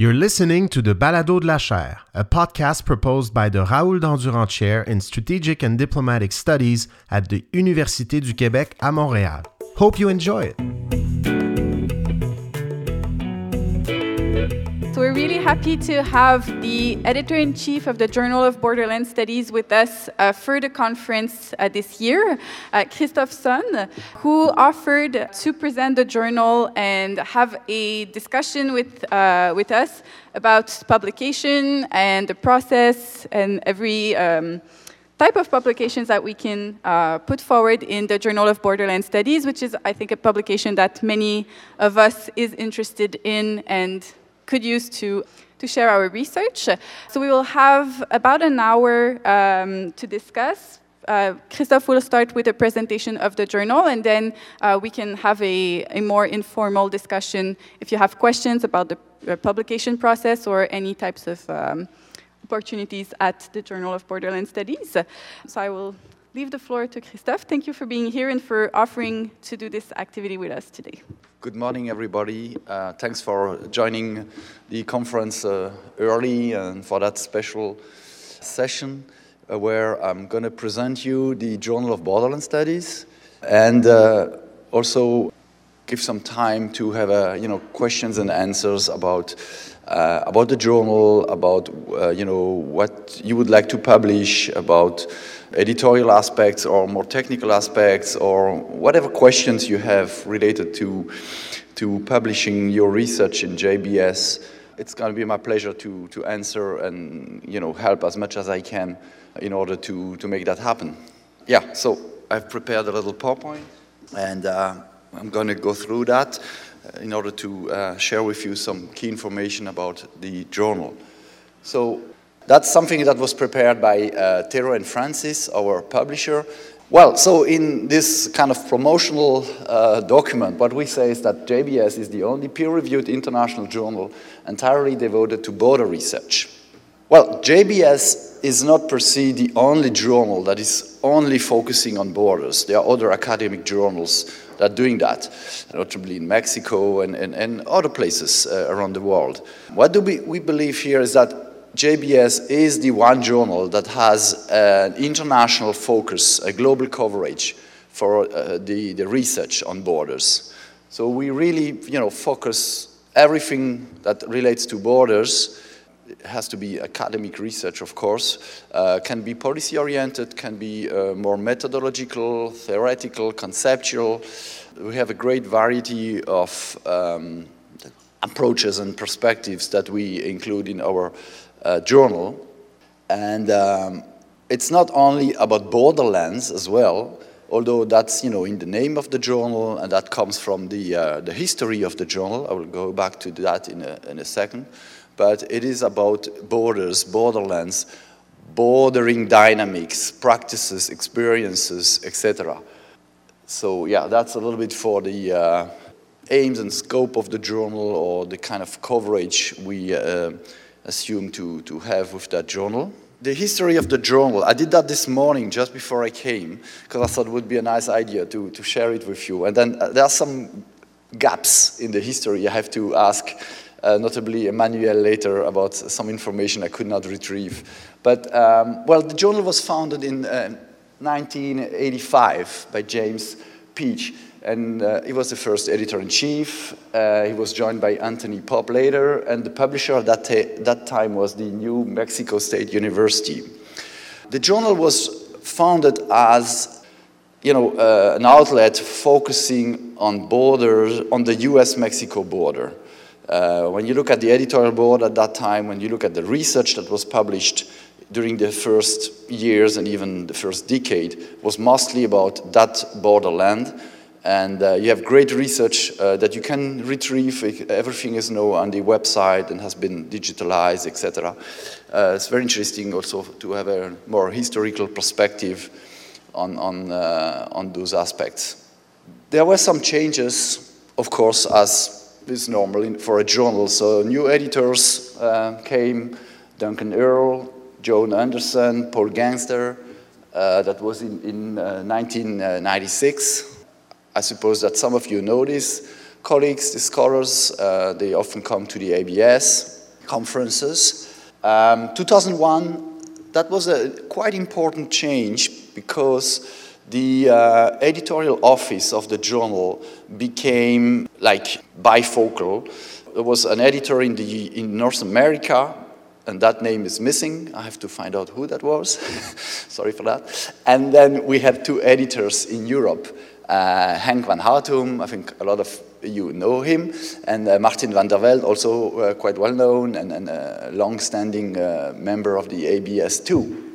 You're listening to the Balado de la Chaire, a podcast proposed by the Raoul Dandurand Chair in Strategic and Diplomatic Studies at the Université du Québec à Montréal. Hope you enjoy it. Happy to have the editor-in-chief of the Journal of Borderland Studies with us uh, for the conference uh, this year, uh, Sohn, who offered to present the journal and have a discussion with, uh, with us about publication and the process and every um, type of publications that we can uh, put forward in the Journal of Borderland Studies, which is, I think, a publication that many of us is interested in and could use to, to share our research. So we will have about an hour um, to discuss. Uh, Christophe will start with a presentation of the journal, and then uh, we can have a, a, more informal discussion if you have questions about the publication process or any types of um, opportunities at the Journal of Borderland Studies. So I will leave the floor to Christophe. Thank you for being here and for offering to do this activity with us today. Good morning, everybody. Uh, thanks for joining the conference uh, early and for that special session uh, where I'm going to present you the Journal of Borderland Studies and uh, also give some time to have uh, you know questions and answers about uh, about the journal, about you know what you would like to publish, about editorial aspects or more technical aspects or whatever questions you have related to, to publishing your research in JBS. It's going to be my pleasure to, to answer and you know, help as much as I can in order to, to make that happen. Yeah, so I've prepared a little PowerPoint and uh, I'm going to go through that uh, in order to uh, share with you some key information about the journal. So that's something that was prepared by uh, Taylor and Francis, our publisher. Well, so in this kind of promotional uh, document, what we say is that JBS is the only peer-reviewed international journal entirely devoted to border research. Well, JBS is not per se the only journal that is only focusing on borders. There are other academic journals that are doing that, notably in Mexico and, and, and other places uh, around the world. What do we, we believe here is that JBS is the one journal that has an international focus, a global coverage for uh, the, the research on borders. So we really, you know, focus everything that relates to borders. Has to be academic research, of course, uh, can be policy oriented, can be uh, more methodological, theoretical, conceptual. We have a great variety of um, approaches and perspectives that we include in our uh, journal. And um, it's not only about borderlands as well, although that's you know in the name of the journal and that comes from the, uh, the history of the journal. I will go back to that in a, in a second. But it is about borders, borderlands, bordering dynamics, practices, experiences, etc. So yeah, that's a little bit for the uh, aims and scope of the journal or the kind of coverage we uh, assume to, to have with that journal. The history of the journal, I did that this morning just before I came because I thought it would be a nice idea to, to share it with you. And then uh, there are some gaps in the history I have to ask, uh, notably Emmanuel later about some information I could not retrieve. But, um, well, the journal was founded in uh, 1985 by James Peach and uh, he was the first editor-in-chief. Uh, he was joined by Anthony Popp later, and the publisher at that, that time was the New Mexico State University. The journal was founded as you know, uh, an outlet focusing on borders, on the US-Mexico border. Uh, when you look at the editorial board at that time, when you look at the research that was published during the first years and even the first decade, was mostly about that borderland and uh, you have great research uh, that you can retrieve. Everything is now on the website and has been digitalized, etc. Uh, it's very interesting also to have a more historical perspective on, on, uh, on those aspects. There were some changes, of course, as is normal for a journal. So new editors uh, came, Duncan Earle, Joan Anderson, Paul Ganster. Uh, that was in, in 1996 I suppose that some of you know these colleagues, these scholars. Uh, they often come to the ABS. conferences. Um, 2001, that was a quite important change because the uh, editorial office of the journal became like bifocal. There was an editor in, the, in North America, and that name is missing. I have to find out who that was. Sorry for that. And then we had two editors in Europe. Uh, Henk van Houtum, I think a lot of you know him, and uh, Martin van der Velde, also uh, quite well known and, and a long-standing uh, member of the ABS too.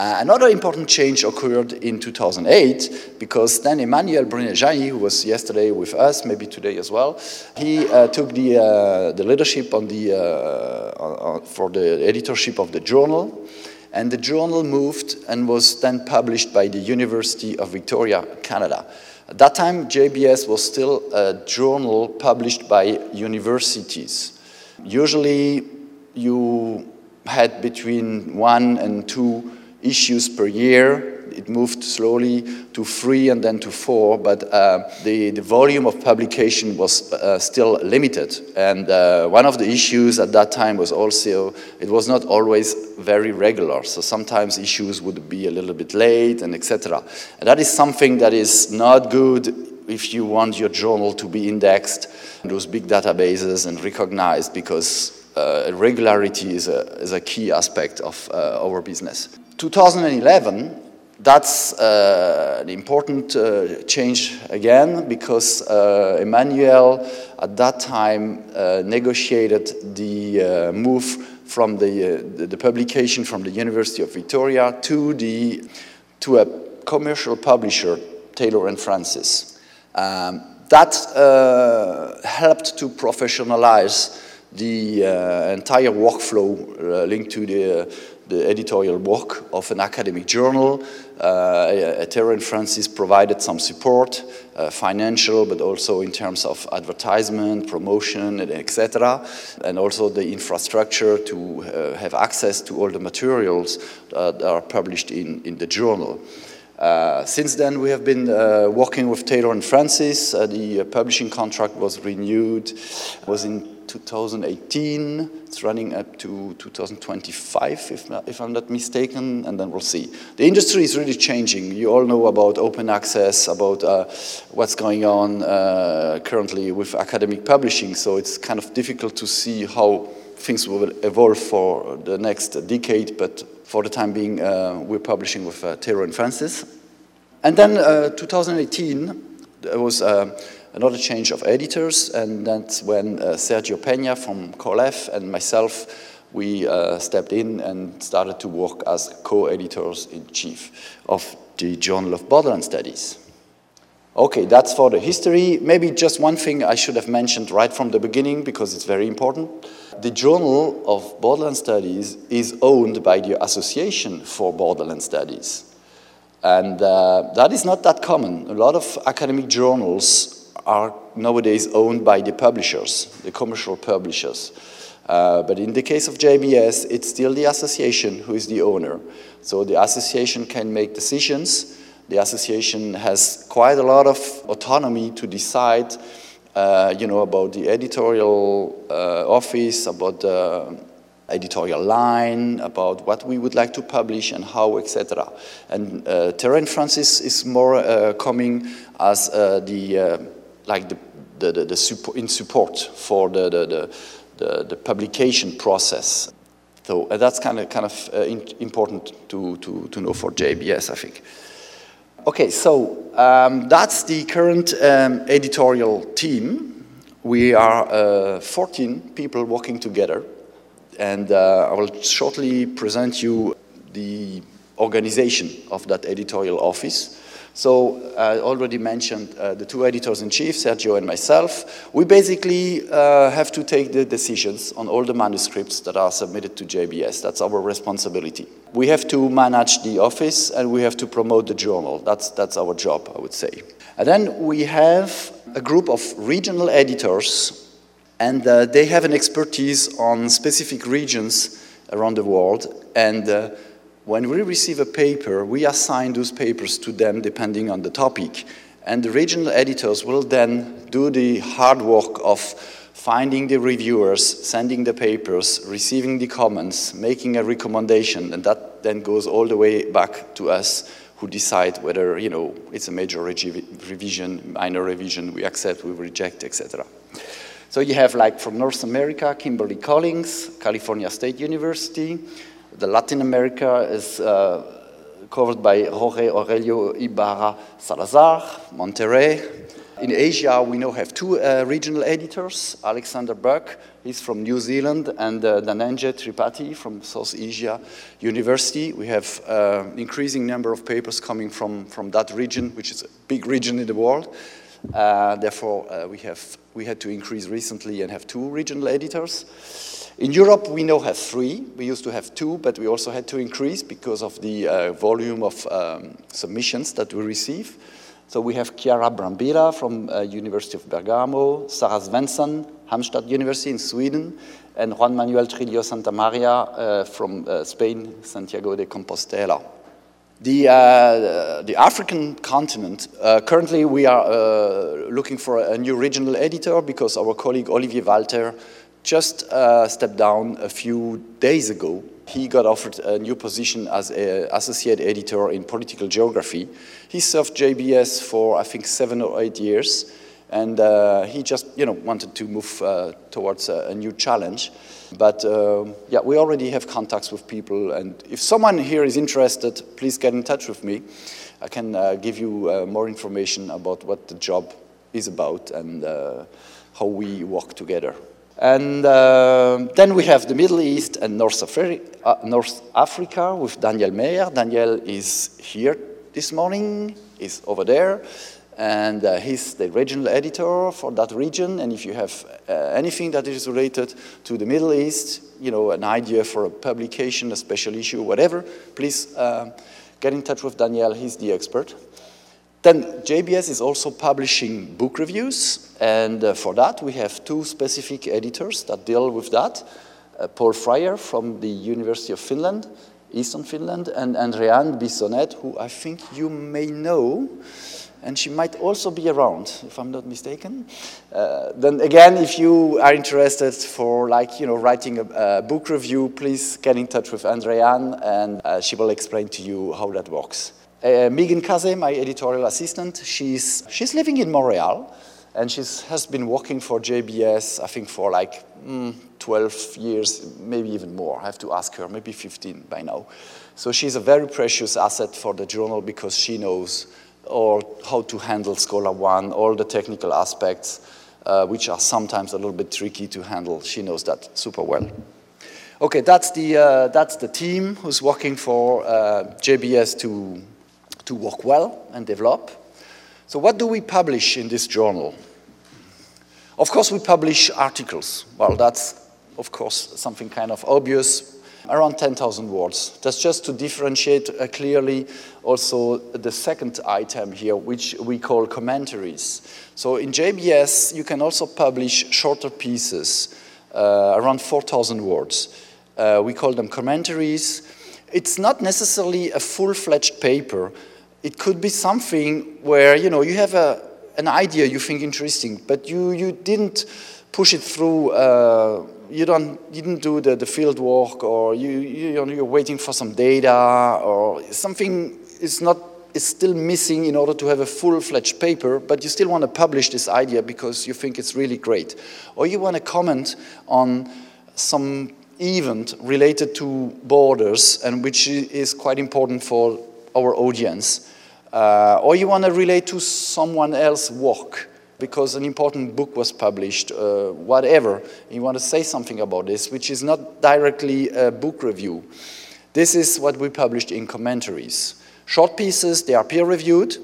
Uh, another important change occurred in 2008 because then Emmanuel Brunet-Jailly, who was yesterday with us, maybe today as well, he uh, took the, uh, the leadership on the, uh, for the editorship of the journal. And the journal moved and was then published by the University of Victoria, Canada. At that time, JBS was still a journal published by universities. Usually, you had between one and two issues per year. It moved slowly to three and then to four, but uh, the, the volume of publication was uh, still limited. And uh, one of the issues at that time was also it was not always very regular. So sometimes issues would be a little bit late and etc. And that is something that is not good if you want your journal to be indexed in those big databases and recognized because uh, regularity is a, is a key aspect of uh, our business. 2011, that's uh, an important uh, change again because uh, Emmanuel at that time uh, negotiated the uh, move from the, uh, the, the, publication from the University of Victoria to, the, to a commercial publisher, Taylor and Francis. Um, that helped to professionalize the entire workflow linked to the the editorial work of an academic journal. Uh, Taylor and Francis provided some support, uh, financial, but also in terms of advertisement, promotion, etc., and also the infrastructure to uh, have access to all the materials that are published in, in the journal. Uh, since then, we have been uh, working with Taylor and Francis. Uh, the publishing contract was renewed, was in 2018. It's running up to 2025, if, if I'm not mistaken, and then we'll see. The industry is really changing. You all know about open access, about uh, what's going on uh, currently with academic publishing, so it's kind of difficult to see how things will evolve for the next decade, but for the time being, uh, we're publishing with uh, Taylor and Francis. And then uh, 2018, there was uh, another change of editors, and that's when uh, Sergio Peña from COLEF and myself, we uh, stepped in and started to work as co-editors in chief of the Journal of Borderland Studies. Okay, that's for the history. Maybe just one thing I should have mentioned right from the beginning because it's very important. The Journal of Borderland Studies is owned by the Association for Borderland Studies. And uh, that is not that common. A lot of academic journals are nowadays owned by the publishers, the commercial publishers. Uh, but in the case of JBS, it's still the association who is the owner. So the association can make decisions. The association has quite a lot of autonomy to decide, uh, you know, about the editorial uh, office, about the editorial line, about what we would like to publish and how, etc. And uh, Taylor and Francis is more uh, coming as uh, the uh, like the, the, the, the support, in support for the, the, the, the publication process. So uh, that's kind of, kind of uh, in, important to, to, to know for JBS, I think. Okay, so um, that's the current um, editorial team. We are uh, 14 people working together, and uh, I will shortly present you the organization of that editorial office. So I already mentioned uh, the two editors-in-chief, Sergio and myself. We basically uh, have to take the decisions on all the manuscripts that are submitted to JBS. That's our responsibility. We have to manage the office and we have to promote the journal. That's, that's our job, I would say. And then we have a group of regional editors and uh, they have an expertise on specific regions around the world and uh, when we receive a paper, we assign those papers to them depending on the topic. And the regional editors will then do the hard work of finding the reviewers, sending the papers, receiving the comments, making a recommendation, and that then goes all the way back to us who decide whether you know it's a major revision, minor revision, we accept, we reject, etc. So you have like from North America, Kimberly Collins, California State University. The Latin America is uh, covered by Jorge Aurelio Ibarra Salazar, Monterrey. In Asia, we now have two uh, regional editors, Alexander Bukh, he's from New Zealand, and uh, Dhananjay Tripathi from South Asia University. We have uh, increasing number of papers coming from, from that region, which is a big region in the world. Uh, therefore, uh, we, have, we had to increase recently and have two regional editors. In Europe, we now have three. We used to have two, but we also had to increase because of the uh, volume of um, submissions that we receive. So we have Chiara Brambilla from uh, University of Bergamo, Sarah Svensson, Halmstad University in Sweden, and Juan Manuel Trillo Santa Maria uh, from uh, Spain, Santiago de Compostela. The, uh, the African continent, uh, currently we are uh, looking for a new regional editor because our colleague Olivier Walther just stepped down a few days ago he got offered a new position as associate editor in political geography. He served JBS for, I think, seven or eight years, and uh, he just, you know, wanted to move uh, towards a, a, new challenge. But uh, yeah, we already have contacts with people, and if someone here is interested, please get in touch with me. I can uh, give you uh, more information about what the job is about and uh, how we work together. And uh, then we have the Middle East and North, Afri uh, North, Africa with Daniel Meier. Daniel is here this morning, is over there, and uh, he's the regional editor for that region. And if you have uh, anything that is related to the Middle East, you know, an idea for a publication, a special issue, whatever, please uh, get in touch with Daniel. He's the expert. Then JBS is also publishing book reviews, and uh, for that we have two specific editors that deal with that. Uh, Paul Fryer from the University of Finland, Eastern Finland, and Andréane Bissonnette, who I think you may know, and she might also be around, if I'm not mistaken. Uh, then again, if you are interested for like, you know, writing a, a book review, please get in touch with Andréane, and uh, she will explain to you how that works. Uh, Megan Kaze, my editorial assistant, she's, she's living in Montreal and she has been working for JBS, I think, for like mm, 12 years, maybe even more. I have to ask her, maybe 15 by now. So she's a very precious asset for the journal because she knows or how to handle Scholar One, all the technical aspects, uh, which are sometimes a little bit tricky to handle. She knows that super well. Okay, that's the, uh, that's the team who's working for uh, JBS to to work well and develop. So what do we publish in this journal? Of course, we publish articles. Well, that's, of course, something kind of obvious, around 10,000 words. That's just to differentiate uh, clearly also the second item here, which we call commentaries. So in JBS, you can also publish shorter pieces, uh, around 4,000 words. Uh, we call them commentaries. It's not necessarily a full-fledged paper, it could be something where you know you have a, an idea you think interesting, but you, you didn't push it through. Uh, you don't you didn't do the, the field work, or you, you you're waiting for some data, or something is not is still missing in order to have a full-fledged paper, but you still want to publish this idea because you think it's really great, or you want to comment on some event related to borders and which is quite important for our audience. Uh, or you want to relate to someone else's work because an important book was published, uh, whatever. You want to say something about this, which is not directly a book review. This is what we published in commentaries. Short pieces, they are peer reviewed,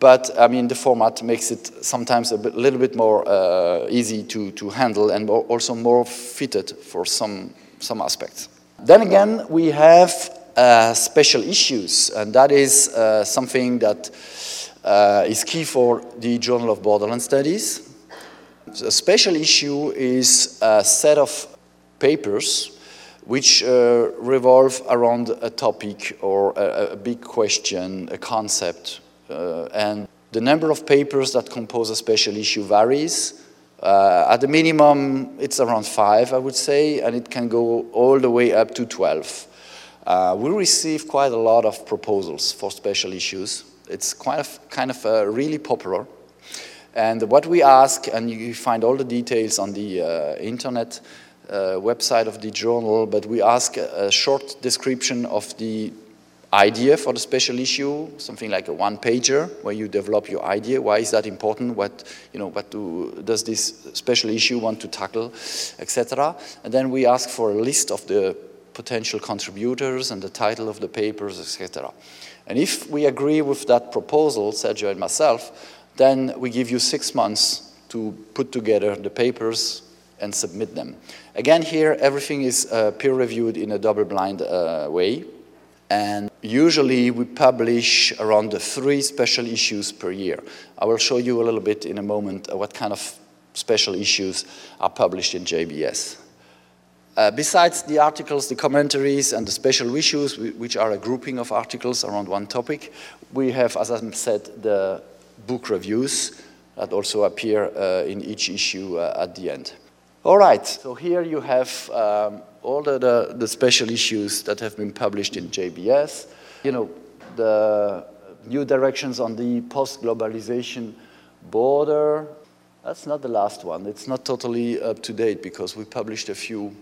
but I mean, the format makes it sometimes a bit, little bit more uh, easy to, to handle and more, also more fitted for some, some aspects. Then again, we have uh, special issues, and that is uh, something that uh, is key for the Journal of Borderland Studies. A special issue is a set of papers which uh, revolve around a topic or a, a big question, a concept, uh, and the number of papers that compose a special issue varies Uh, at the minimum, it's around five, I would say, and it can go all the way up to 12. Uh, we receive quite a lot of proposals for special issues. It's quite of, kind of uh, really popular. And what we ask, and you find all the details on the uh, internet uh, website of the journal, but we ask a, a short description of the idea for the special issue, something like a one pager where you develop your idea. Why is that important? What, you know, what do, does this special issue want to tackle, etc. And then we ask for a list of the potential contributors and the title of the papers, etc. And if we agree with that proposal, Sergio and myself, then we give you six months to put together the papers and submit them. Again, here everything is uh, peer reviewed in a double blind uh, way. And usually we publish around three special issues per year. I will show you a little bit in a moment uh, what kind of special issues are published in JBS. Uh, besides the articles, the commentaries, and the special issues, which are a grouping of articles around one topic, we have, as I said, the book reviews that also appear uh, in each issue uh, at the end. All right, so here you have um, all the, the, the, special issues that have been published in JBS. You know, the new directions on the post-globalization border. That's not the last one. It's not totally up to date because we published a few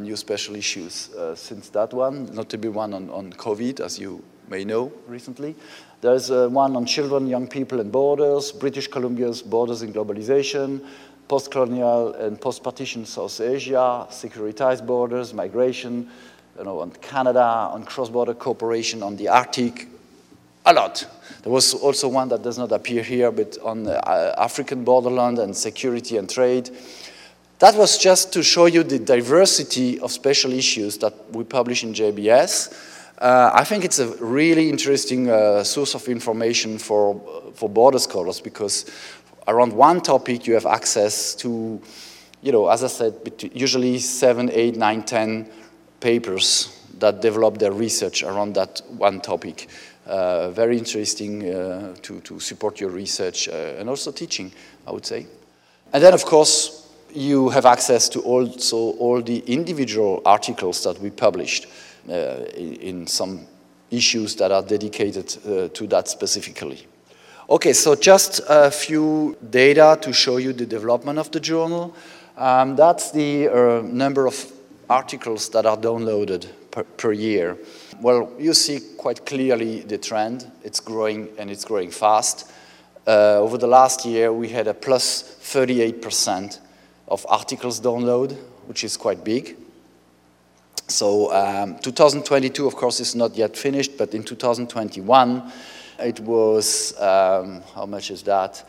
new special issues uh, since that one, not to be one on, on COVID, as you may know recently. There's uh, one on children, young people, and borders, British Columbia's borders and globalization, post-colonial and post-partition South Asia, securitized borders, migration, you know, on Canada, on cross-border cooperation, on the Arctic, a lot. There was also one that does not appear here, but on uh, African borderland and security and trade. That was just to show you the diversity of special issues that we publish in JBS. Uh, I think it's a really interesting uh, source of information for, for border scholars because around one topic you have access to, you know, as I said, usually seven, eight, nine, ten papers that develop their research around that one topic. Uh, very interesting uh, to, to support your research uh, and also teaching, I would say. And then, of course, you have access to also all the individual articles that we published uh, in, some issues that are dedicated uh, to that specifically. Okay, so just a few data to show you the development of the journal. Um, that's the uh, number of articles that are downloaded per, per, year. Well, you see quite clearly the trend. It's growing and it's growing fast. Uh, over the last year, we had a plus 38% of articles download, which is quite big. So um, 2022, of course, is not yet finished, but in 2021, it was, um, how much is that?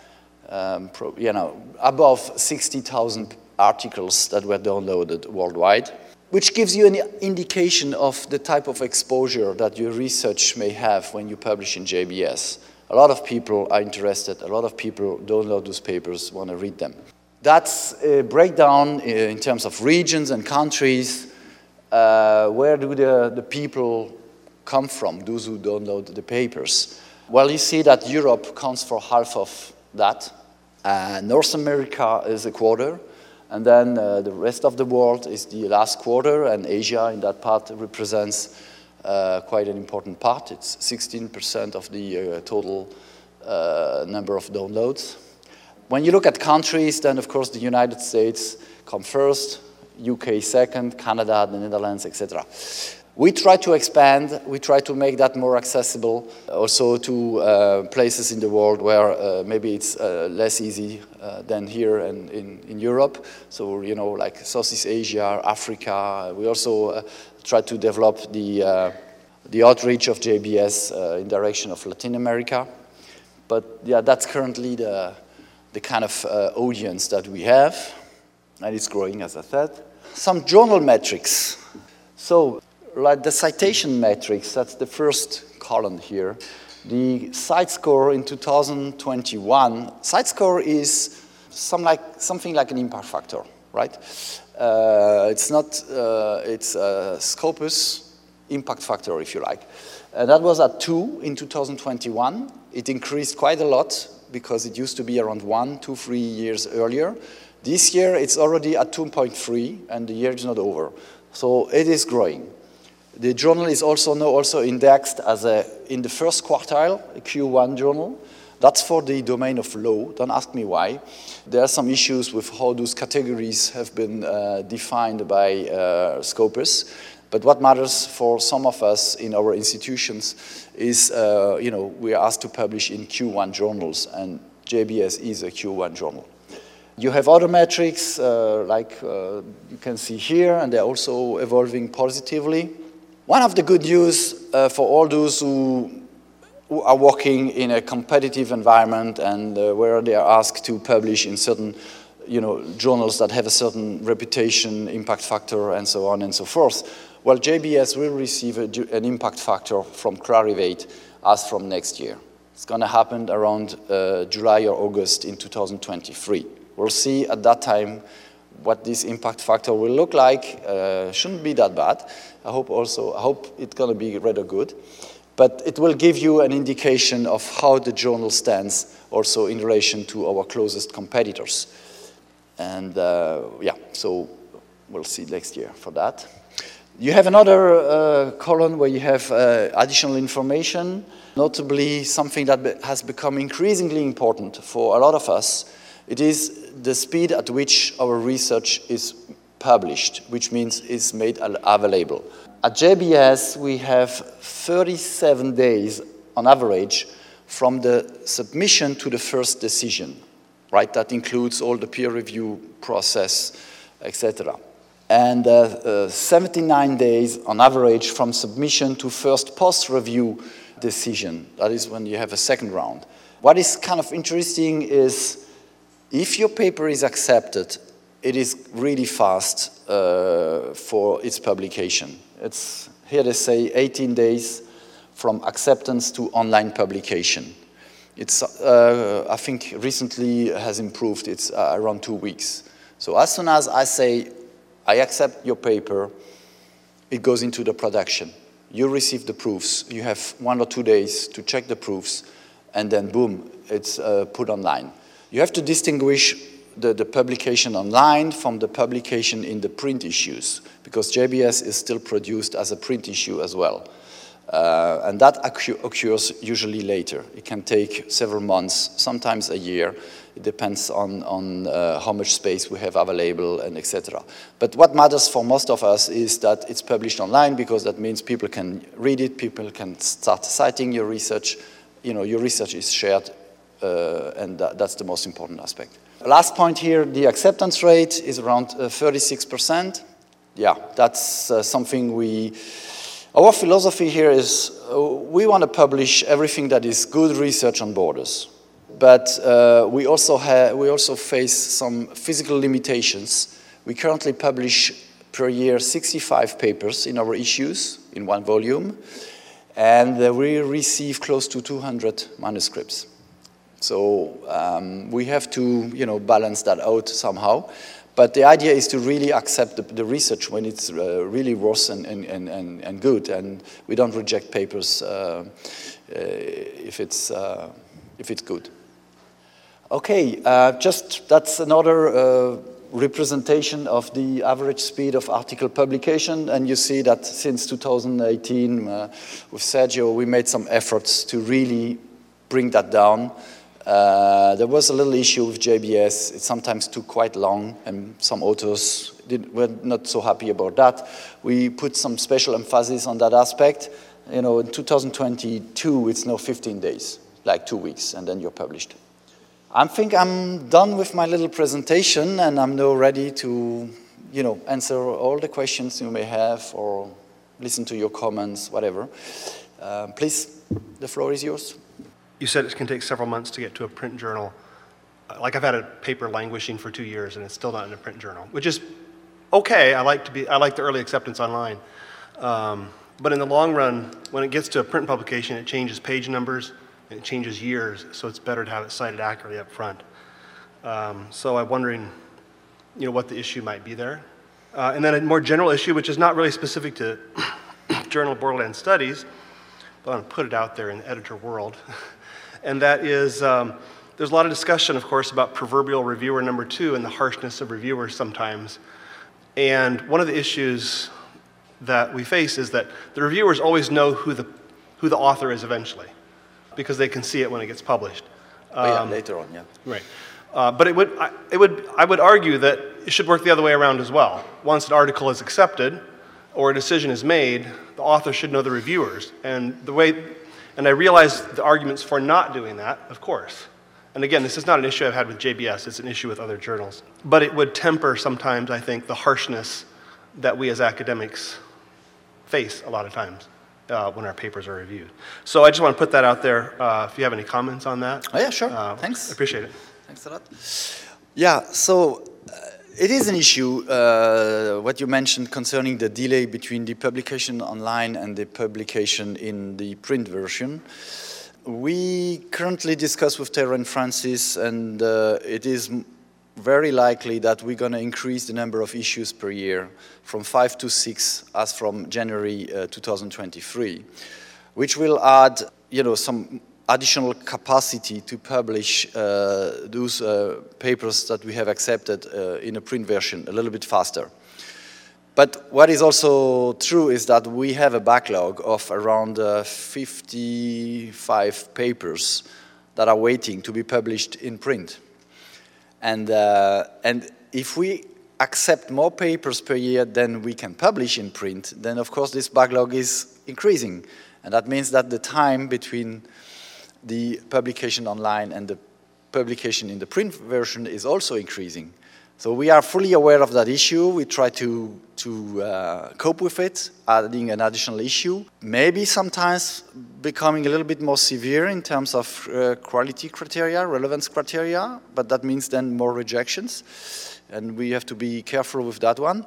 Um, pro, you know, above 60,000 articles that were downloaded worldwide, which gives you an indication of the type of exposure that your research may have when you publish in JBS. A lot of people are interested, a lot of people download those papers, want to read them. That's a breakdown in terms of regions and countries. Uh, where do the, the people come from, those who download the papers? Well, you see that Europe counts for half of that. Uh, North America is a quarter, and then uh, the rest of the world is the last quarter, and Asia in that part represents uh, quite an important part. It's 16% of the uh, total uh, number of downloads. When you look at countries, then of course the United States come first, UK second, Canada, the Netherlands, etc. We try to expand, we try to make that more accessible also to uh, places in the world where uh, maybe it's uh, less easy uh, than here and in, in Europe. So, you know, like Southeast Asia, Africa. We also uh, try to develop the, uh, the outreach of JBS in direction of Latin America. But yeah, that's currently the, the kind of audience that we have, and it's growing, as I said. Some journal metrics. So like the citation metrics, that's the first column here. The CITE score in 2021, CITE score is some like, something like an impact factor, right? Uh, it's not, uh, it's a Scopus impact factor, if you like. And that was at two in 2021. It increased quite a lot because it used to be around one, two, three years earlier. This year it's already at 2.3 and the year is not over. So it is growing. The journal is also now also indexed as a, in the first quartile, a Q1 journal. That's for the domain of law. Don't ask me why. There are some issues with how those categories have been uh, defined by uh, Scopus. But what matters for some of us in our institutions is, uh, you know, we are asked to publish in Q1 journals, and JBS is a Q1 journal. You have other metrics, uh, like uh, you can see here, and they're also evolving positively. One of the good news uh, for all those who, who, are working in a competitive environment and uh, where they are asked to publish in certain you know, journals that have a certain reputation, impact factor, and so on and so forth, well, JBS will receive a, an impact factor from Clarivate as from next year. It's going to happen around uh, July or August in 2023. We'll see at that time what this impact factor will look like. Uh, shouldn't be that bad. I hope also, I hope it's going to be rather good. But it will give you an indication of how the journal stands also in relation to our closest competitors. And uh, yeah, so we'll see next year for that. You have another uh, column where you have uh, additional information, notably something that has become increasingly important for a lot of us it is the speed at which our research is published, which means is made available. At JBS, we have 37 days on average from the submission to the first decision, right? That includes all the peer review process, etc. And uh, uh, 79 days on average from submission to first post-review decision. That is when you have a second round. What is kind of interesting is if your paper is accepted, it is really fast uh, for its publication. It's here they say 18 days from acceptance to online publication. It's, uh, I think, recently has improved. It's uh, around two weeks. So as soon as I say, I accept your paper, it goes into the production. You receive the proofs. You have one or two days to check the proofs, and then boom, it's uh, put online. You have to distinguish the, the, publication online from the publication in the print issues, because JBS is still produced as a print issue as well. Uh, and that occurs usually later. It can take several months, sometimes a year. It depends on, on uh, how much space we have available and etc. But what matters for most of us is that it's published online because that means people can read it, people can start citing your research. You know, your research is shared uh, and that, that's the most important aspect. Last point here, the acceptance rate is around 36%. Uh, yeah, that's uh, something we, our philosophy here is we want to publish everything that is good research on borders. But uh, we, also we also face some physical limitations. We currently publish per year 65 papers in our issues in one volume, and uh, we receive close to 200 manuscripts. So um, we have to, you know, balance that out somehow. But the idea is to really accept the, the research when it's uh, really worth and, and, and, and good, and we don't reject papers uh, uh, if, it's, uh, if it's good. Okay, uh, just that's another uh, representation of the average speed of article publication, and you see that since 2018 with Sergio, we made some efforts to really bring that down. Uh, there was a little issue with JBS. It sometimes took quite long, and some authors did, were not so happy about that. We put some special emphasis on that aspect. You know, in 2022, it's now 15 days, like two weeks, and then you're published. I think I'm done with my little presentation, and I'm now ready to, you know, answer all the questions you may have or listen to your comments, whatever. Uh, please, the floor is yours you said it can take several months to get to a print journal. Uh, like I've had a paper languishing for two years and it's still not in a print journal, which is okay. I like to be. I like the early acceptance online, um, but in the long run, when it gets to a print publication, it changes page numbers and it changes years. So it's better to have it cited accurately up front. Um, so I'm wondering, you know, what the issue might be there. Uh, and then a more general issue, which is not really specific to Journal of Borderland Studies, but I want to put it out there in the editor world. and that is um, There's a lot of discussion, of course, about proverbial reviewer number two and the harshness of reviewers sometimes. And one of the issues that we face is that the reviewers always know who the, who the author is eventually because they can see it when it gets published. Oh, yeah, later on, yeah. Right. Uh, but it would, I, it would, I would argue that it should work the other way around as well. Once an article is accepted or a decision is made, the author should know the reviewers. And the way, and I realize the arguments for not doing that, of course. And again, this is not an issue I've had with JBS, it's an issue with other journals. But it would temper sometimes, I think, the harshness that we as academics face a lot of times uh, when our papers are reviewed. So I just want to put that out there. Uh, if you have any comments on that, Oh, yeah, sure. uh, Thanks. I appreciate it. Thanks a lot. Yeah, so it is an issue, uh, what you mentioned concerning the delay between the publication online and the publication in the print version. We currently discuss with and Francis, and uh, it is very likely that we're going to increase the number of issues per year from five to six as from January uh, 2023, which will add, you know, some additional capacity to publish uh, those uh, papers that we have accepted uh, in a print version a little bit faster. But what is also true is that we have a backlog of around uh, 55 papers that are waiting to be published in print. And, uh, and if we accept more papers per year than we can publish in print, then of course this backlog is increasing. And that means that the time between the publication online and the publication in the print version is also increasing. So we are fully aware of that issue. We try to, to uh, cope with it, adding an additional issue. Maybe sometimes becoming a little bit more severe in terms of uh, quality criteria, relevance criteria, but that means then more rejections. And we have to be careful with that one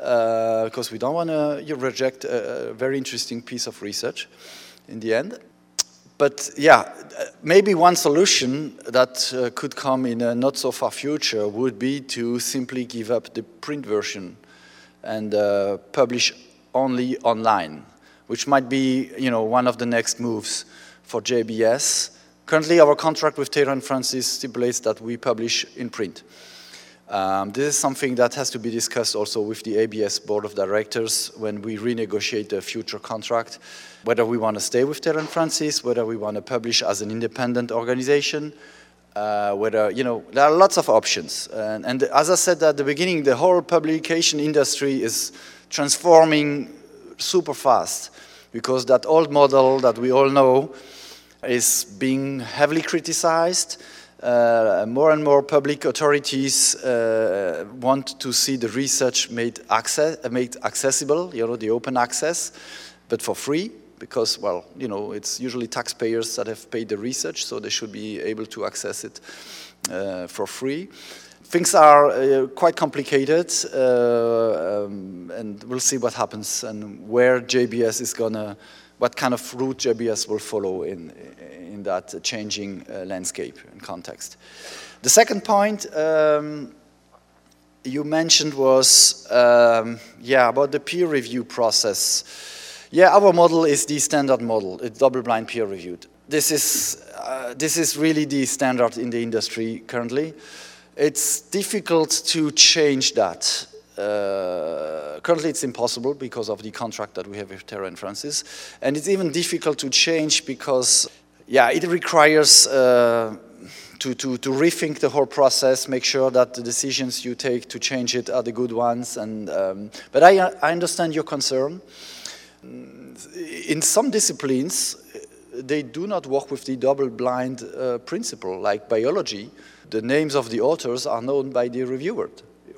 uh, because we don't want to reject a, a very interesting piece of research in the end. But yeah, maybe one solution that uh, could come in a not so far future would be to simply give up the print version and uh, publish only online, which might be you know, one of the next moves for JBS. Currently, our contract with Taylor and Francis stipulates that we publish in print. Um, this is something that has to be discussed also with the ABS board of directors when we renegotiate the future contract, whether we want to stay with and Francis, whether we want to publish as an independent organization, uh, whether, you know, there are lots of options. And, and as I said at the beginning, the whole publication industry is transforming super fast because that old model that we all know is being heavily criticized. Uh, more and more public authorities uh, want to see the research made, access, uh, made accessible, you know, the open access, but for free, because, well, you know, it's usually taxpayers that have paid the research, so they should be able to access it uh, for free. Things are uh, quite complicated, uh, um, and we'll see what happens and where JBS is gonna, what kind of route JBS will follow in, in that changing uh, landscape and context. The second point um, you mentioned was, um, yeah, about the peer review process. Yeah, our model is the standard model. It's double-blind peer reviewed. This is, uh, this is really the standard in the industry currently. It's difficult to change that. Uh, currently, it's impossible because of the contract that we have with Taylor and Francis, and it's even difficult to change because, yeah, it requires uh, to, to, to rethink the whole process, make sure that the decisions you take to change it are the good ones. And um, but I, I understand your concern. In some disciplines, they do not work with the double-blind uh, principle, like biology. The names of the authors are known by the reviewer,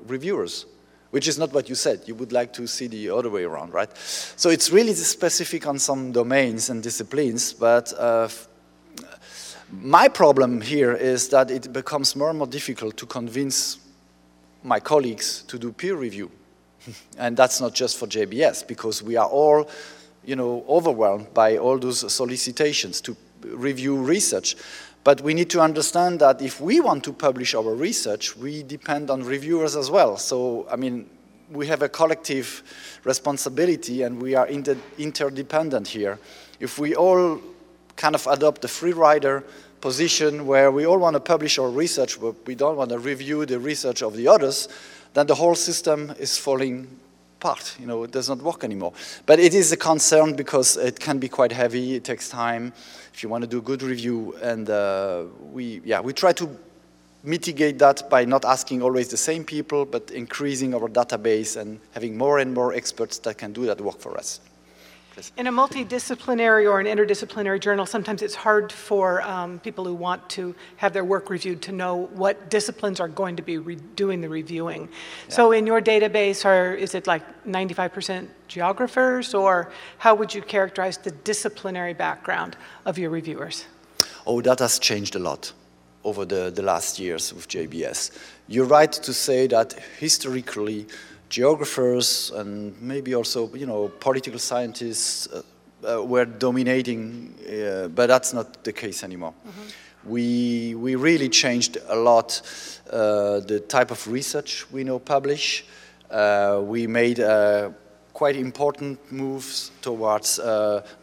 reviewers which is not what you said. You would like to see the other way around, right? So it's really specific on some domains and disciplines, but uh, my problem here is that it becomes more and more difficult to convince my colleagues to do peer review. and that's not just for JBS, because we are all, you know, overwhelmed by all those solicitations to review research. But we need to understand that if we want to publish our research, we depend on reviewers as well. So, I mean, we have a collective responsibility and we are inter interdependent here. If we all kind of adopt the free rider position where we all want to publish our research, but we don't want to review the research of the others, then the whole system is falling apart. You know, it does not work anymore. But it is a concern because it can be quite heavy. It takes time if you want to do a good review. And uh, we, yeah, we try to mitigate that by not asking always the same people, but increasing our database and having more and more experts that can do that work for us. In a multidisciplinary or an interdisciplinary journal, sometimes it's hard for um, people who want to have their work reviewed to know what disciplines are going to be doing the reviewing. Yeah. So in your database, are, is it like 95% geographers, or how would you characterize the disciplinary background of your reviewers? Oh, that has changed a lot over the, the last years with JBS. You're right to say that historically, geographers and maybe also, you know, political scientists uh, uh, were dominating, uh, but that's not the case anymore. Mm -hmm. We, we really changed a lot uh, the type of research we now publish. Uh, we made uh, quite important moves towards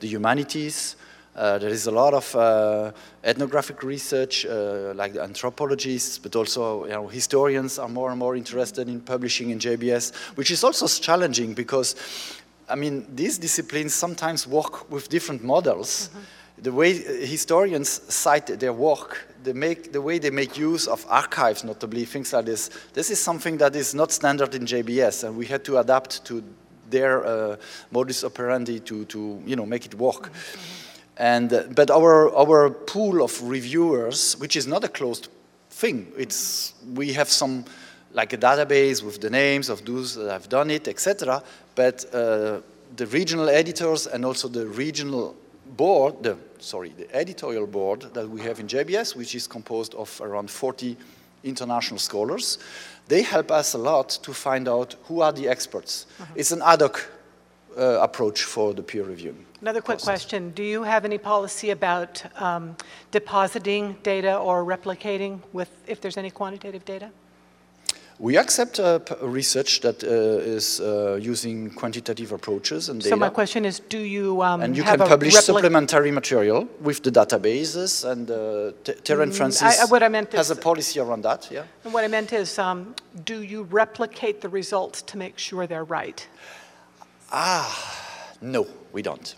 the humanities. Uh, there is a lot of uh, ethnographic research, uh, like the anthropologists, but also you know, historians are more and more interested in publishing in JBS, which is also challenging because, I mean, these disciplines sometimes work with different models. Mm -hmm. The way historians cite their work, they make, the way they make use of archives, notably, things like this, this is something that is not standard in JBS, and we had to adapt to their uh, modus operandi to, to you know, make it work. Mm -hmm. And, uh, but our, our pool of reviewers, which is not a closed thing, it's, we have some, like a database with the names of those that have done it, etc. But uh, the regional editors and also the regional board, the, sorry, the editorial board that we have in JBS, which is composed of around 40 international scholars, they help us a lot to find out who are the experts. Uh -huh. It's an ad hoc uh, approach for the peer review. Another quick process. question. Do you have any policy about um, depositing data or replicating with, if there's any quantitative data? We accept uh, research that uh, is uh, using quantitative approaches and data. So my question is, do you um, And you can publish supplementary material with the databases and uh, Terence mm, Francis I, what I meant has is, a policy around that, yeah. And what I meant is, um, do you replicate the results to make sure they're right? Ah, no, we don't.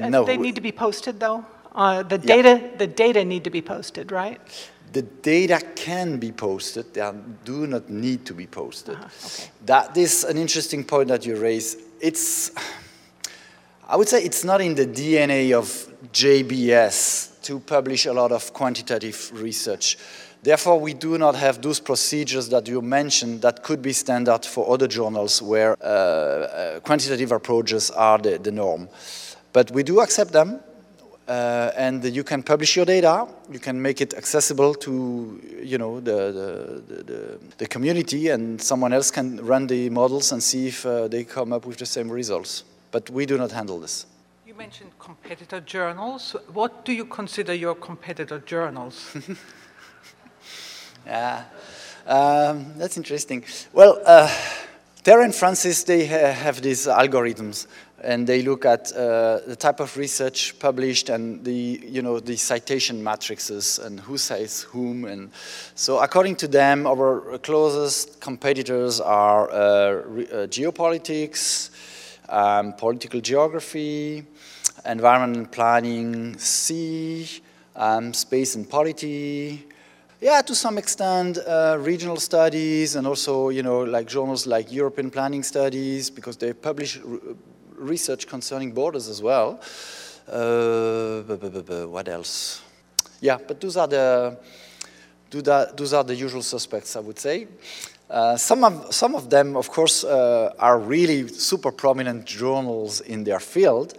Uh, no. They need to be posted, though? Uh, the, data, yeah. the data need to be posted, right? The data can be posted, they do not need to be posted. Uh -huh. okay. That is an interesting point that you raise. It's, I would say it's not in the DNA of JBS to publish a lot of quantitative research. Therefore, we do not have those procedures that you mentioned that could be standard for other journals where uh, uh, quantitative approaches are the, the norm. But we do accept them, uh, and you can publish your data. You can make it accessible to you know the, the, the, the community, and someone else can run the models and see if uh, they come up with the same results. But we do not handle this. You mentioned competitor journals. What do you consider your competitor journals? yeah, um, that's interesting. Well. Uh, and Francis, they ha have these algorithms and they look at uh, the type of research published and the, you know, the citation matrices and who says whom. And so according to them, our closest competitors are uh, uh, geopolitics, um, political geography, environment planning, C, um, space and polity, yeah, to some extent, uh, regional studies and also, you know, like journals like European Planning Studies, because they publish research concerning borders as well. Uh, what else? Yeah, but those are the those are the usual suspects, I would say. Uh, some of some of them, of course, uh, are really super prominent journals in their field.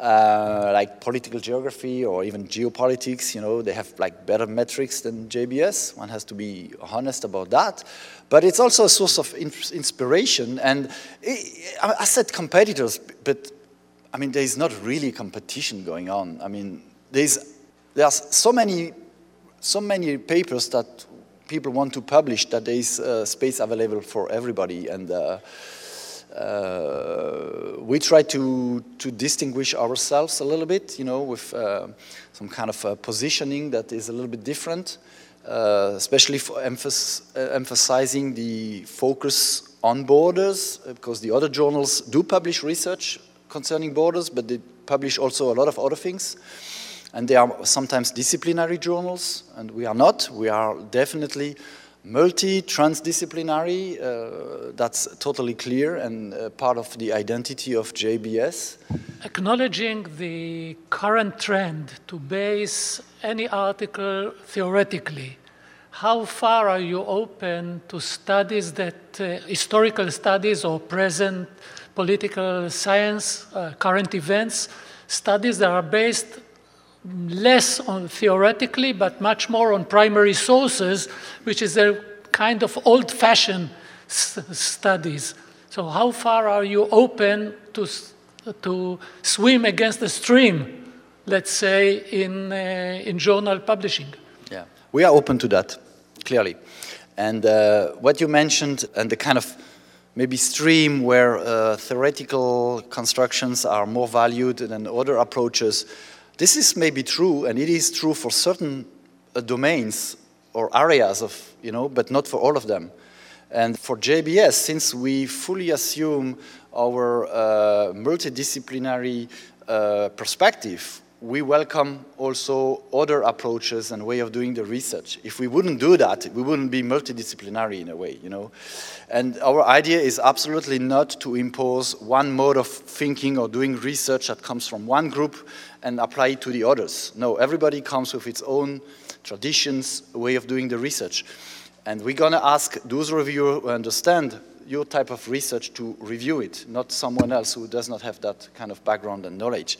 Uh, like political geography or even geopolitics, you know, they have like better metrics than JBS. One has to be honest about that. But it's also a source of inspiration. And it, I said competitors, but I mean, there's not really competition going on. I mean, there's, there's so many, so many papers that people want to publish that there is uh, space available for everybody. And uh, uh, we try to, to distinguish ourselves a little bit, you know, with uh, some kind of uh, positioning that is a little bit different, uh, especially for uh, emphasizing the focus on borders, because the other journals do publish research concerning borders, but they publish also a lot of other things. And they are sometimes disciplinary journals, and we are not. We are definitely multi-transdisciplinary, uh, that's totally clear and uh, part of the identity of JBS. Acknowledging the current trend to base any article theoretically, how far are you open to studies that, uh, historical studies or present political science, uh, current events, studies that are based less on theoretically, but much more on primary sources, which is a kind of old fashioned studies. So, how far are you open to, to swim against the stream, let's say, in, uh, in journal publishing? Yeah, we are open to that, clearly. And uh, what you mentioned, and the kind of maybe stream where uh, theoretical constructions are more valued than other approaches, this is maybe true, and it is true for certain uh, domains or areas of, you know, but not for all of them. And for JBS, since we fully assume our uh, multidisciplinary uh, perspective, we welcome also other approaches and way of doing the research. If we wouldn't do that, we wouldn't be multidisciplinary in a way, you know. And our idea is absolutely not to impose one mode of thinking or doing research that comes from one group and apply it to the others. No, everybody comes with its own traditions, way of doing the research. And we're going to ask those reviewers who understand your type of research to review it, not someone else who does not have that kind of background and knowledge.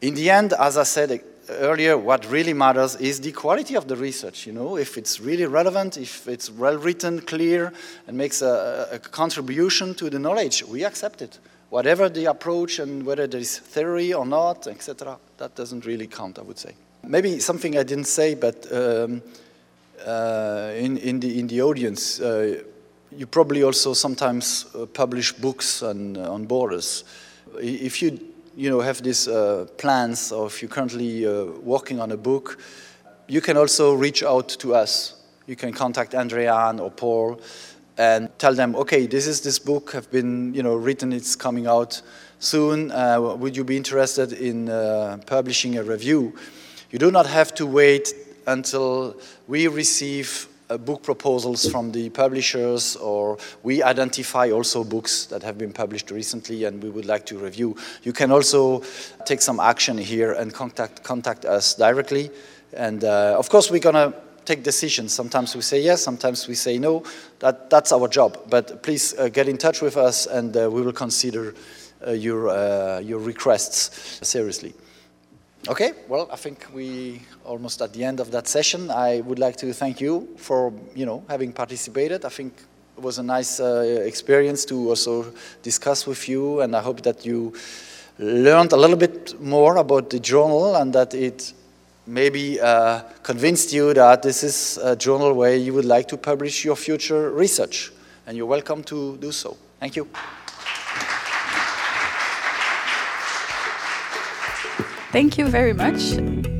In the end, as I said eh, earlier, what really matters is the quality of the research. You know, if it's really relevant, if it's well written, clear, and makes a, a contribution to the knowledge, we accept it. Whatever the approach and whether there is theory or not, etc., that doesn't really count, I would say. Maybe something I didn't say, but um, uh, in, in, the, in the audience, uh, you probably also sometimes uh, publish books on, on borders. If you you know, have these uh, plans or if you're currently uh, working on a book, you can also reach out to us. You can contact Andrean or Paul and tell them, okay, this is this book have been, you know, written, it's coming out soon. Uh, would you be interested in uh, publishing a review? You do not have to wait until we receive uh, book proposals from the publishers, or we identify also books that have been published recently and we would like to review. You can also take some action here and contact, contact us directly. And uh, of course, we're to take decisions. Sometimes we say yes, sometimes we say no. That, that's our job. But please uh, get in touch with us and uh, we will consider uh, your, uh, your requests seriously. Okay, well, I think we almost at the end of that session. I would like to thank you for, you know, having participated. I think it was a nice uh, experience to also discuss with you, and I hope that you learned a little bit more about the journal and that it maybe uh, convinced you that this is a journal where you would like to publish your future research. And you're welcome to do so. Thank you. Thank you very much.